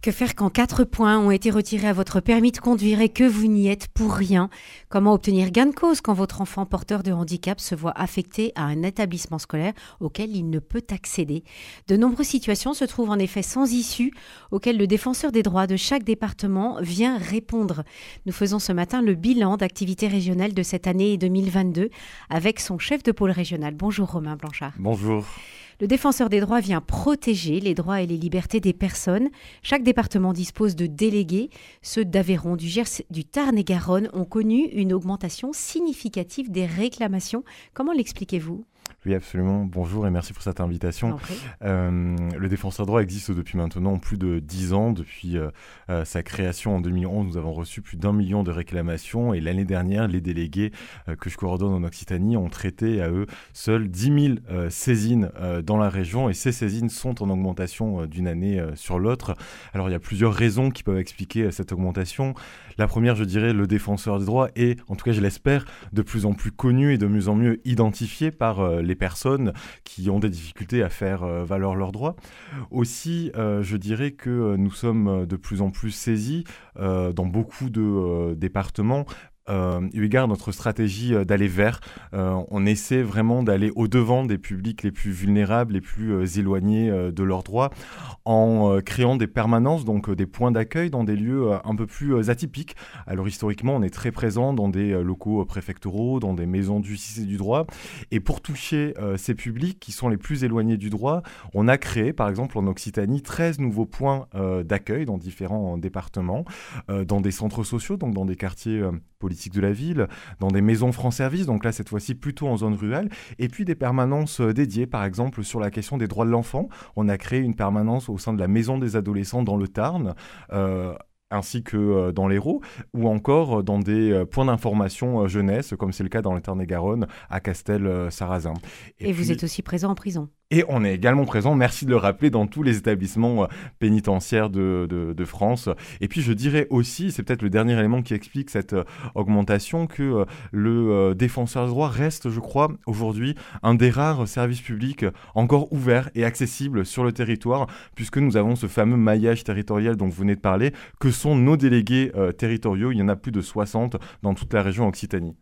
Que faire quand quatre points ont été retirés à votre permis de conduire et que vous n'y êtes pour rien? Comment obtenir gain de cause quand votre enfant porteur de handicap se voit affecté à un établissement scolaire auquel il ne peut accéder? De nombreuses situations se trouvent en effet sans issue auxquelles le défenseur des droits de chaque département vient répondre. Nous faisons ce matin le bilan d'activité régionale de cette année 2022 avec son chef de pôle régional. Bonjour Romain Blanchard. Bonjour. Le défenseur des droits vient protéger les droits et les libertés des personnes. Chaque département dispose de délégués. Ceux d'Aveyron, du Gers, du Tarn et Garonne ont connu une augmentation significative des réclamations. Comment l'expliquez-vous? Oui, absolument. Bonjour et merci pour cette invitation. Euh, le défenseur droit existe depuis maintenant plus de dix ans. Depuis euh, euh, sa création en 2011, nous avons reçu plus d'un million de réclamations et l'année dernière, les délégués que je coordonne en Occitanie ont traité à eux seuls 10 000 saisines dans la région et ces saisines sont en augmentation d'une année sur l'autre. Alors il y a plusieurs raisons qui peuvent expliquer cette augmentation. La première, je dirais, le défenseur des droits est, en tout cas je l'espère, de plus en plus connu et de mieux en mieux identifié par les personnes qui ont des difficultés à faire euh, valoir leurs droits. Aussi, euh, je dirais que euh, nous sommes de plus en plus saisis dans beaucoup de départements euh, eu égard notre stratégie euh, d'aller vers, euh, on essaie vraiment d'aller au-devant des publics les plus vulnérables, les plus euh, éloignés de leurs droits, en créant des permanences, donc des points d'accueil dans des lieux un peu plus atypiques. Alors historiquement, on est très présent dans des locaux préfectoraux, dans des maisons du et du droit. Et pour toucher ces publics qui sont les plus éloignés du droit, on a créé, par exemple en Occitanie, 13 nouveaux points d'accueil dans différents départements, dans des centres sociaux, donc dans des quartiers politique de la ville, dans des maisons France Service, donc là cette fois-ci plutôt en zone rurale, et puis des permanences euh, dédiées, par exemple sur la question des droits de l'enfant. On a créé une permanence au sein de la maison des adolescents dans le Tarn. Euh, ainsi que euh, dans l'Hérault, ou encore dans des points d'information jeunesse, comme c'est le cas dans le Tarn-et-Garonne, à Castel-Sarrazin. Et, vous êtes aussi présent en prison et on est également présent, merci de le rappeler, dans tous les établissements euh, pénitentiaires de, France. Et puis je dirais aussi, c'est peut-être le dernier élément qui explique cette euh, augmentation, que euh, le défenseur des droits reste, je crois, aujourd'hui un des rares services publics encore ouverts et accessibles sur le territoire, puisque nous avons ce fameux maillage territorial dont vous venez de parler, que sont nos délégués territoriaux. Il y en a plus de 60 dans toute la région Occitanie.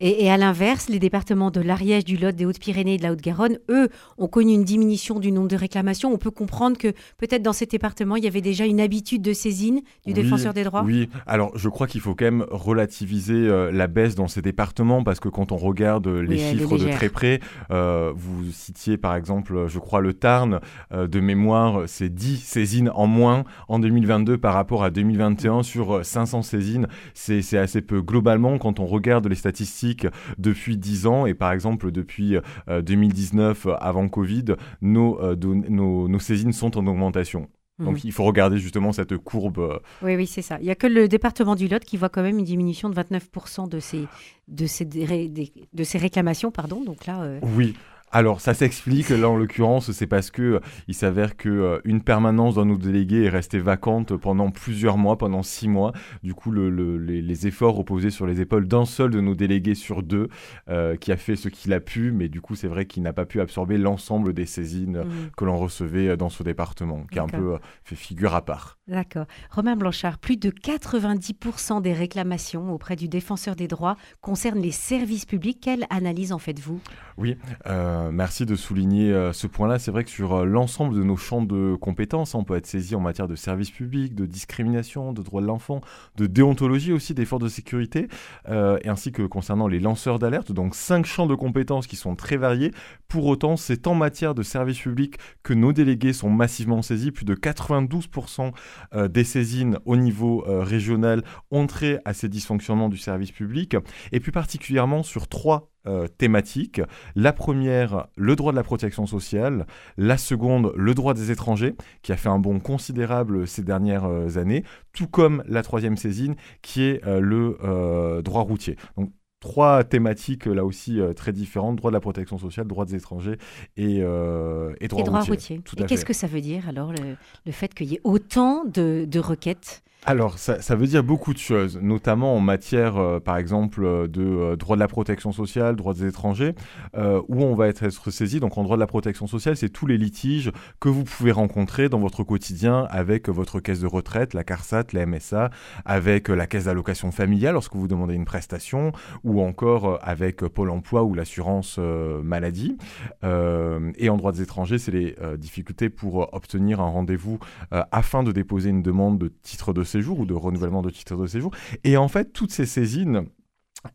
Et, à l'inverse, les départements de l'Ariège, du Lot, des Hautes-Pyrénées et de la Haute-Garonne, eux, ont connu une diminution du nombre de réclamations. On peut comprendre que peut-être dans ces départements, il y avait déjà une habitude de saisine du défenseur des droits. Oui, alors je crois qu'il faut quand même relativiser euh, la baisse dans ces départements parce que quand on regarde les chiffres de très près, euh, vous citiez par exemple, je crois, le Tarn, euh, de mémoire, c'est 10 saisines en moins en 2022 par rapport à 2021 sur 500 saisines. C'est assez peu. Globalement, quand on regarde les statistiques, depuis 10 ans et par exemple depuis 2019 euh, avant Covid, nos, euh, nos, nos saisines sont en augmentation. Donc mhm. il faut regarder justement cette courbe. Euh. Oui, oui, c'est ça. Il n'y a que le département du Lot qui voit quand même une diminution de 29% de ces, de ces, de ces réclamations. Pardon. Donc là, Oui, alors, ça s'explique. Là, en l'occurrence, c'est parce que euh, il s'avère que euh, une permanence dans nos délégués est restée vacante pendant plusieurs mois, pendant six mois. Du coup, les, efforts reposaient sur les épaules d'un seul de nos délégués sur deux, euh, qui a fait ce qu'il a pu, mais du coup, c'est vrai qu'il n'a pas pu absorber l'ensemble des saisines mmh. que l'on recevait dans ce département, qui a un peu fait figure à part. D'accord. Romain Blanchard, plus de 90% des réclamations auprès du défenseur des droits concernent les services publics. Quelle analyse en faites-vous? Oui. Euh, merci de souligner euh, ce point-là. C'est vrai que sur euh, l'ensemble de nos champs de compétences, on peut être saisi en matière de services publics, de discrimination, de droits de l'enfant, de déontologie aussi des forces de sécurité, et ainsi que concernant les lanceurs d'alerte. Donc cinq champs de compétences qui sont très variés. Pour autant, c'est en matière de services publics que nos délégués sont massivement saisis. Plus de 92% des saisines au niveau régional ont trait à ces dysfonctionnements du service public, et plus particulièrement sur trois euh, thématiques. La première, le droit de la protection sociale. La seconde, le droit des étrangers, qui a fait un bond considérable ces dernières euh, années, tout comme la troisième saisine, qui est euh, le droit routier. Trois thématiques là aussi très différentes. Droit de la protection sociale, droit des étrangers et, droit, routier. Et qu'est-ce que ça veut dire alors le, fait qu'il y ait autant de, de requêtes Alors, ça, veut dire beaucoup de choses, notamment en matière, euh, par exemple, de euh, droit de la protection sociale, droit des étrangers, où on va être, être saisi. Donc, en droit de la protection sociale, c'est tous les litiges que vous pouvez rencontrer dans votre quotidien avec votre caisse de retraite, la CARSAT, la MSA, avec la caisse d'allocation familiale lorsque vous demandez une prestation, ou encore avec Pôle emploi ou l'assurance maladie. et en droit des étrangers, c'est les difficultés pour obtenir un rendez-vous afin de déposer une demande de titre de séjour ou de renouvellement de titre de séjour. Et en fait, toutes ces saisines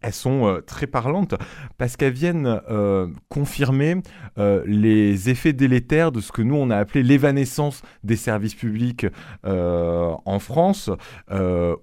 elles sont euh, très parlantes parce qu'elles viennent euh, confirmer euh, les effets délétères de ce que nous on a appelé l'évanescence des services publics en France,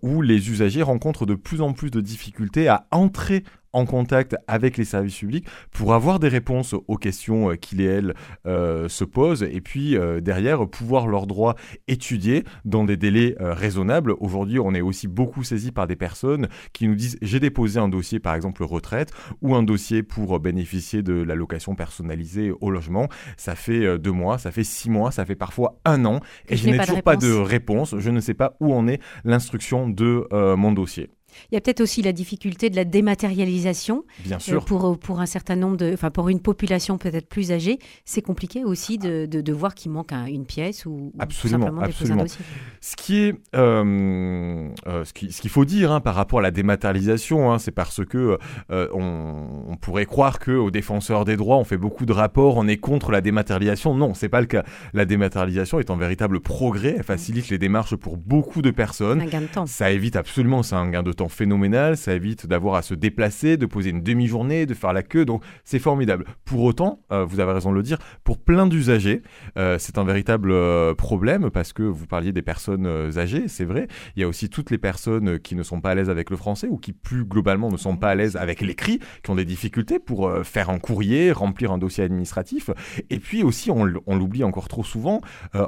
où les usagers rencontrent de plus en plus de difficultés à entrer en contact avec les services publics pour avoir des réponses aux questions euh, qu'il et elles euh, se posent et puis euh, derrière pouvoir leurs droits étudier dans des délais raisonnables. Aujourd'hui, on est aussi beaucoup saisi par des personnes qui nous disent j'ai déposé un dossier par exemple retraite ou un dossier pour bénéficier de l'allocation personnalisée au logement. Ça fait deux mois, ça fait six mois, ça fait parfois un an et, je, n'ai toujours pas de réponse. Je ne sais pas où en est l'instruction de mon dossier. Il y a peut-être aussi la difficulté de la dématérialisation. Bien sûr. pour, pour un certain nombre de. Enfin, pour une population peut-être plus âgée, c'est compliqué aussi de, de, voir qu'il manque une pièce ou, absolument, simplement absolument. un. Ce qui est. Euh, euh, ce qu'il ce qu'il faut dire hein, par rapport à la dématérialisation, hein, c'est parce que euh, on, pourrait croire qu'aux défenseurs des droits, on fait beaucoup de rapports, on est contre la dématérialisation. Non, c'est pas le cas. La dématérialisation est un véritable progrès. Elle facilite les démarches pour beaucoup de personnes. Un gain de temps. Ça évite absolument, c'est un gain de temps phénoménal, ça évite d'avoir à se déplacer, de poser une demi-journée, de faire la queue, donc c'est formidable. Pour autant, euh, vous avez raison de le dire, pour plein d'usagers, euh, c'est un véritable euh, problème parce que vous parliez des personnes âgées, c'est vrai, il y a aussi toutes les personnes qui ne sont pas à l'aise avec le français ou qui plus globalement ne sont pas à l'aise avec l'écrit, qui ont des difficultés pour faire un courrier, remplir un dossier administratif, et puis aussi, on l'oublie encore trop souvent,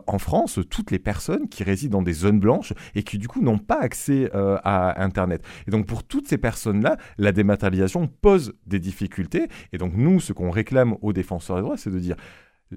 en France, toutes les personnes qui résident dans des zones blanches et qui du coup n'ont pas accès à Internet. Et donc pour toutes ces personnes-là, la dématérialisation pose des difficultés. Et donc nous, ce qu'on réclame aux défenseurs des droits, c'est de dire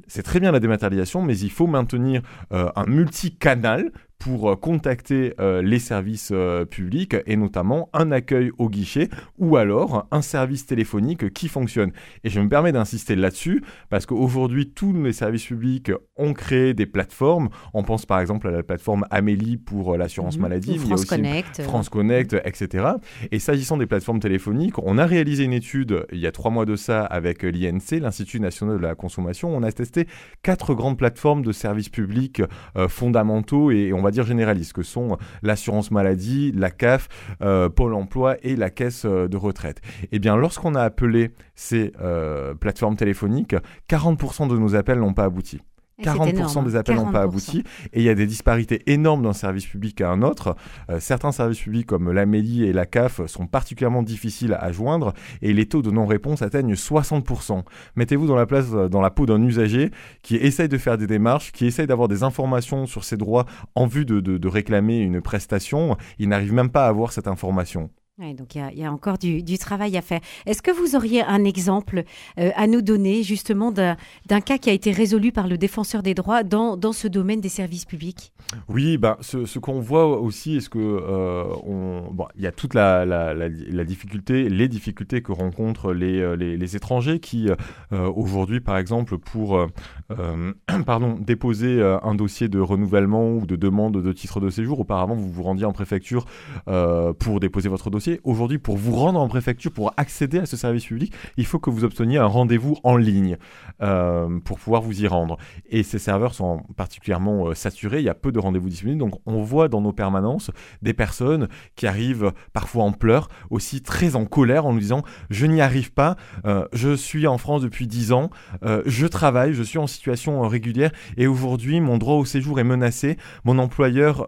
c'est très bien la dématérialisation, mais il faut maintenir euh, un multicanal pour euh, contacter euh, les services euh, publics et notamment un accueil au guichet ou alors un service téléphonique qui fonctionne. Et je me permets d'insister là-dessus parce qu'aujourd'hui tous les services publics ont créé des plateformes. On pense par exemple à la plateforme Amélie pour l'assurance mhm. maladie, France Connect, France Connect, etc. Et s'agissant des plateformes téléphoniques, on a réalisé une étude il y a trois mois de ça avec l'INC, l'Institut national de la consommation. On a testé quatre grandes plateformes de services publics fondamentaux et on va dire généralistes, que sont l'assurance maladie, la CAF, euh, Pôle emploi et la caisse euh, de retraite. Eh bien, lorsqu'on a appelé ces euh, plateformes téléphoniques, 40% de nos appels n'ont pas abouti. 40% des appels n'ont pas abouti et il y a des disparités énormes d'un service public à un autre. Euh, certains services publics comme l'Amélie et la CAF sont particulièrement difficiles à joindre et les taux de non-réponse atteignent 60%. Mettez-vous dans la place, euh, dans la peau d'un usager qui essaye de faire des démarches, qui essaye d'avoir des informations sur ses droits en vue de, de réclamer une prestation. Il n'arrive même pas à avoir cette information donc il y, a encore du, travail à faire. Est-ce que vous auriez un exemple euh, à nous donner justement d'un cas qui a été résolu par le défenseur des droits dans, ce domaine des services publics? Oui, ben, ce, qu'on voit aussi, est-ce euh, il y a toute la, difficulté, les difficultés que rencontrent les, euh, étrangers qui aujourd'hui, par exemple, pour déposer un dossier de renouvellement ou de demande de titre de séjour, auparavant vous vous rendiez en préfecture pour déposer votre dossier Aujourd'hui, pour vous rendre en préfecture, pour accéder à ce service public, il faut que vous obteniez un rendez-vous en ligne euh, pour pouvoir vous y rendre. Et ces serveurs sont particulièrement euh, saturés, il y a peu de rendez-vous disponibles. Donc on voit dans nos permanences des personnes qui arrivent parfois en pleurs, aussi très en colère en nous disant je n'y arrive pas, euh, je suis en France depuis 10 ans, je travaille, je suis en situation régulière et aujourd'hui mon droit au séjour est menacé, mon employeur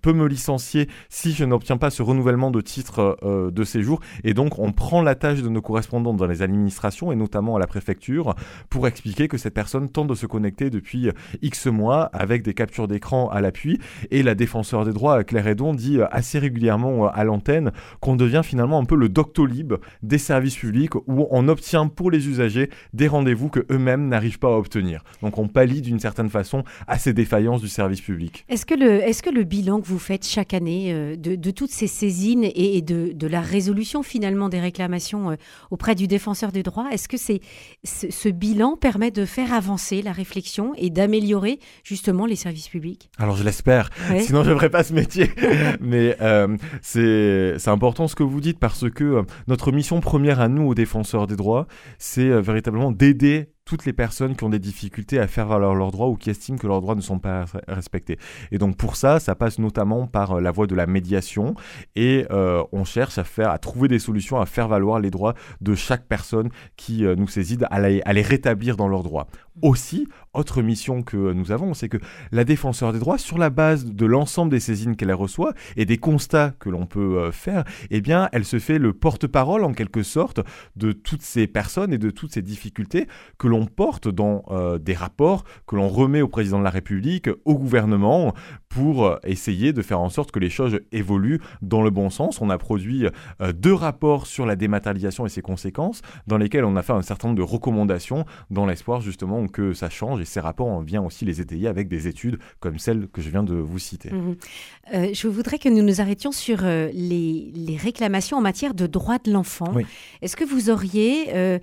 peut me licencier si je n'obtiens pas ce renouvellement de titre de séjour. Et donc, on prend la tâche de nos correspondants dans les administrations et notamment à la préfecture pour expliquer que cette personne tente de se connecter depuis X mois avec des captures d'écran à l'appui. Et la défenseur des droits, Claire Edon, dit assez régulièrement à l'antenne qu'on devient finalement un peu le doctolib des services publics où on obtient pour les usagers des rendez-vous que eux-mêmes n'arrivent pas à obtenir. Donc on pallie d'une certaine façon à ces défaillances du service public. Est-ce que le, est-ce que le bilan que vous faites chaque année euh, de, toutes ces saisines et, de, la résolution finalement des réclamations euh, auprès du défenseur des droits, est-ce que c'est, ce, bilan permet de faire avancer la réflexion et d'améliorer justement les services publics? Alors je l'espère, sinon je ne ferais pas ce métier. Mais euh, c'est, c'est important ce que vous dites parce que notre mission première à nous, aux défenseurs des droits, c'est véritablement d'aider toutes les personnes qui ont des difficultés à faire valoir leurs droits ou qui estiment que leurs droits ne sont pas respectés. Et donc pour ça, ça passe notamment par euh, la voie de la médiation et euh, on cherche à faire, à trouver des solutions à faire valoir les droits de chaque personne qui euh, nous saisit, à, à les rétablir dans leurs droits. Aussi, autre mission que nous avons, c'est que la défenseur des droits, sur la base de l'ensemble des saisines qu'elle reçoit et des constats que l'on peut faire, eh bien, elle se fait le porte-parole en quelque sorte de toutes ces personnes et de toutes ces difficultés que l'on porte dans euh, des rapports que l'on remet au président de la République, au gouvernement, pour euh, essayer de faire en sorte que les choses évoluent dans le bon sens. On a produit euh, deux rapports sur la dématérialisation et ses conséquences, dans lesquels on a fait un certain nombre de recommandations, dans l'espoir justement que ça change. Et ces rapports, on vient aussi les étayer avec des études comme celle que je viens de vous citer. Mmh je voudrais que nous nous arrêtions sur les, les, réclamations en matière de droits de l'enfant. Est-ce que vous auriez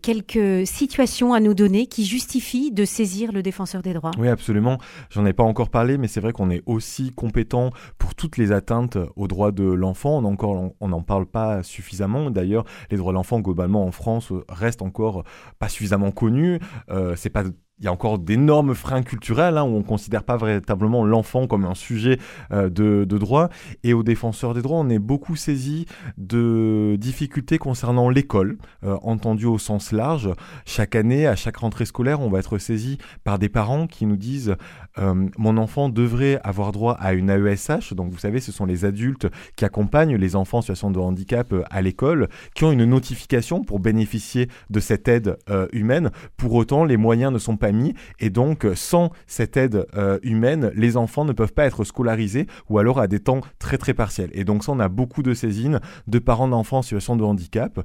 quelques situations à nous donner qui justifient de saisir le défenseur des droits Oui, absolument. J'en ai pas encore parlé, mais c'est vrai qu'on est aussi compétent pour toutes les atteintes aux droits de l'enfant. On n'en parle pas suffisamment. D'ailleurs, les droits de l'enfant globalement en France restent encore pas suffisamment connus. Euh, c'est pas il y a encore d'énormes freins culturels hein, où on ne considère pas véritablement l'enfant comme un sujet euh, de, droit. Et aux défenseurs des droits, on est beaucoup saisi de difficultés concernant l'école, euh, entendu au sens large. Chaque année, à chaque rentrée scolaire, on va être saisi par des parents qui nous disent euh, mon enfant devrait avoir droit à une AESH. Donc vous savez, ce sont les adultes qui accompagnent les enfants en situation de handicap à l'école, qui ont une notification pour bénéficier de cette aide humaine. Pour autant, les moyens ne sont pas et donc sans cette aide euh, humaine, les enfants ne peuvent pas être scolarisés ou alors à des temps très très partiels. Et donc ça, on a beaucoup de saisines de parents d'enfants en situation de handicap.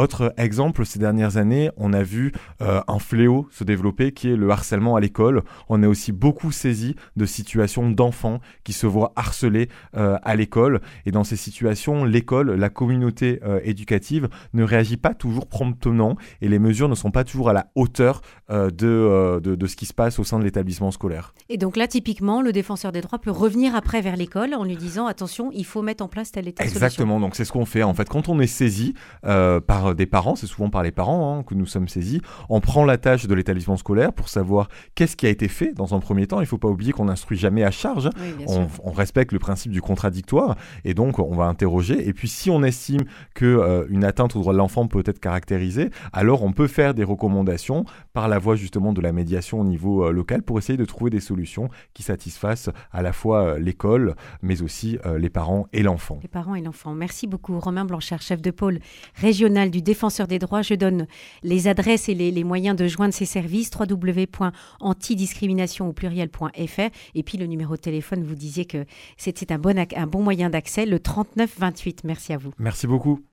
Autre exemple, ces dernières années, on a vu euh, un fléau se développer qui est le harcèlement à l'école. On est aussi beaucoup saisi de situations d'enfants qui se voient harcelés euh, à l'école. Et dans ces situations, l'école, la communauté euh, éducative ne réagit pas toujours promptement et les mesures ne sont pas toujours à la hauteur de, de, ce qui se passe au sein de l'établissement scolaire. Et donc là, typiquement, le défenseur des droits peut revenir après vers l'école en lui disant attention, il faut mettre en place telle et telle Exactement, donc c'est ce qu'on fait. En fait, quand on est saisi par des parents, c'est souvent par les parents hein, que nous sommes saisis. On prend la tâche de l'établissement scolaire pour savoir qu'est-ce qui a été fait dans un premier temps. Il ne faut pas oublier qu'on n'instruit jamais à charge. on, respecte le principe du contradictoire et donc on va interroger. Et puis si on estime que euh, une atteinte au droit de l'enfant peut être caractérisée, alors on peut faire des recommandations par la voie justement de la médiation au niveau euh, local pour essayer de trouver des solutions qui satisfassent à la fois euh, l'école, mais aussi les parents et l'enfant. Les parents et l'enfant. Merci beaucoup, Romain Blanchard, chef de pôle régional du défenseur des droits. Je donne les adresses et les, moyens de joindre ces services www.antidiscrimination au pluriel.fr et puis le numéro de téléphone, vous disiez que c'était un bon, un bon moyen d'accès, le 3928. Merci à vous. Merci beaucoup.